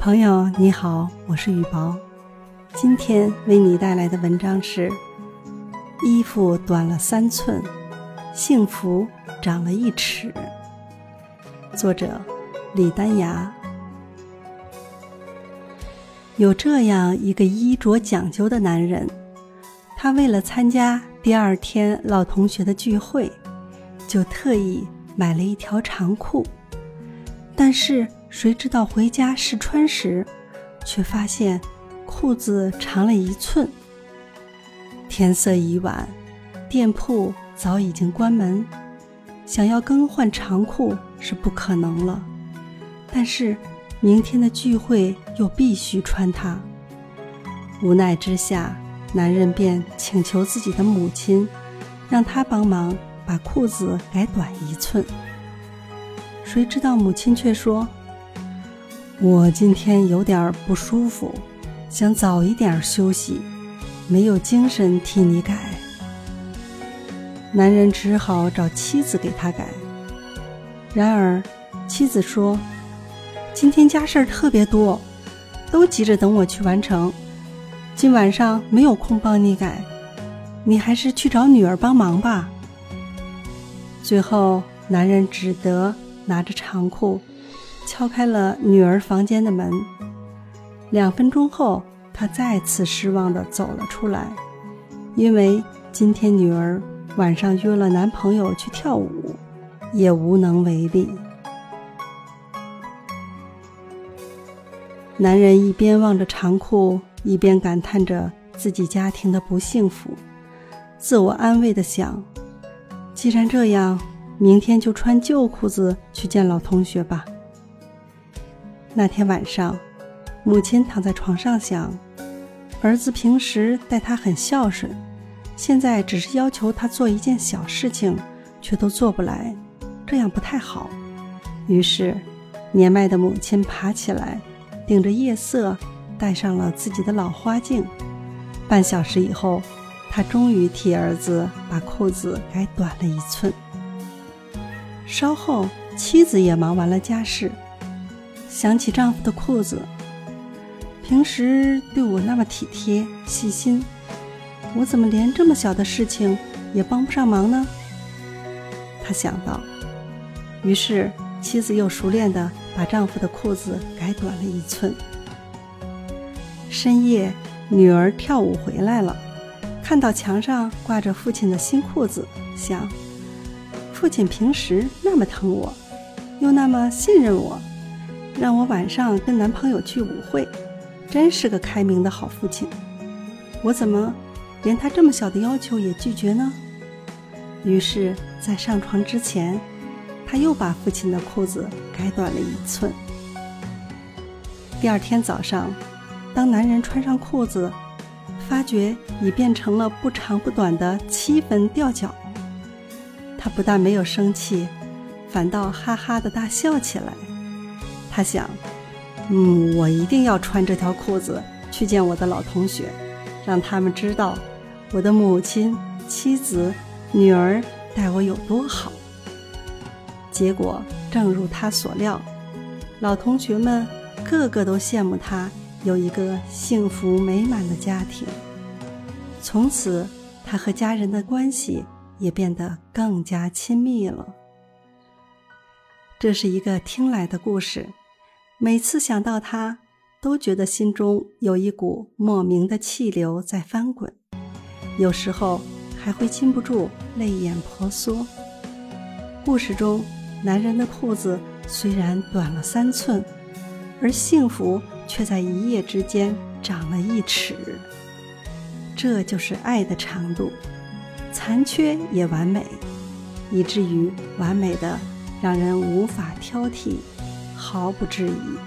朋友你好，我是雨薄，今天为你带来的文章是：衣服短了三寸，幸福长了一尺。作者李丹芽。有这样一个衣着讲究的男人，他为了参加第二天老同学的聚会，就特意买了一条长裤，但是。谁知道回家试穿时，却发现裤子长了一寸。天色已晚，店铺早已经关门，想要更换长裤是不可能了。但是明天的聚会又必须穿它。无奈之下，男人便请求自己的母亲，让他帮忙把裤子改短一寸。谁知道母亲却说。我今天有点不舒服，想早一点休息，没有精神替你改。男人只好找妻子给他改。然而，妻子说：“今天家事儿特别多，都急着等我去完成，今晚上没有空帮你改，你还是去找女儿帮忙吧。”最后，男人只得拿着长裤。敲开了女儿房间的门。两分钟后，他再次失望地走了出来，因为今天女儿晚上约了男朋友去跳舞，也无能为力。男人一边望着长裤，一边感叹着自己家庭的不幸福，自我安慰地想：既然这样，明天就穿旧裤子去见老同学吧。那天晚上，母亲躺在床上想：儿子平时待他很孝顺，现在只是要求他做一件小事情，却都做不来，这样不太好。于是，年迈的母亲爬起来，顶着夜色，戴上了自己的老花镜。半小时以后，她终于替儿子把裤子改短了一寸。稍后，妻子也忙完了家事。想起丈夫的裤子，平时对我那么体贴细心，我怎么连这么小的事情也帮不上忙呢？她想到，于是妻子又熟练地把丈夫的裤子改短了一寸。深夜，女儿跳舞回来了，看到墙上挂着父亲的新裤子，想：父亲平时那么疼我，又那么信任我。让我晚上跟男朋友去舞会，真是个开明的好父亲。我怎么连他这么小的要求也拒绝呢？于是，在上床之前，他又把父亲的裤子改短了一寸。第二天早上，当男人穿上裤子，发觉已变成了不长不短的七分吊脚，他不但没有生气，反倒哈哈的大笑起来。他想，嗯，我一定要穿这条裤子去见我的老同学，让他们知道我的母亲、妻子、女儿待我有多好。结果正如他所料，老同学们个个都羡慕他有一个幸福美满的家庭。从此，他和家人的关系也变得更加亲密了。这是一个听来的故事。每次想到他，都觉得心中有一股莫名的气流在翻滚，有时候还会禁不住泪眼婆娑。故事中，男人的裤子虽然短了三寸，而幸福却在一夜之间长了一尺。这就是爱的长度，残缺也完美，以至于完美的让人无法挑剔。毫不质疑。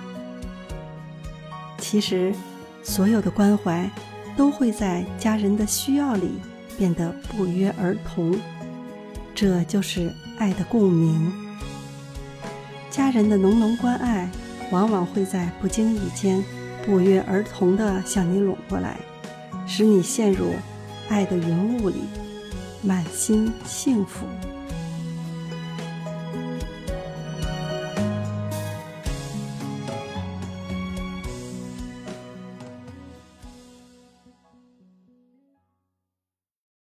其实，所有的关怀都会在家人的需要里变得不约而同，这就是爱的共鸣。家人的浓浓关爱，往往会在不经意间不约而同地向你拢过来，使你陷入爱的云雾里，满心幸福。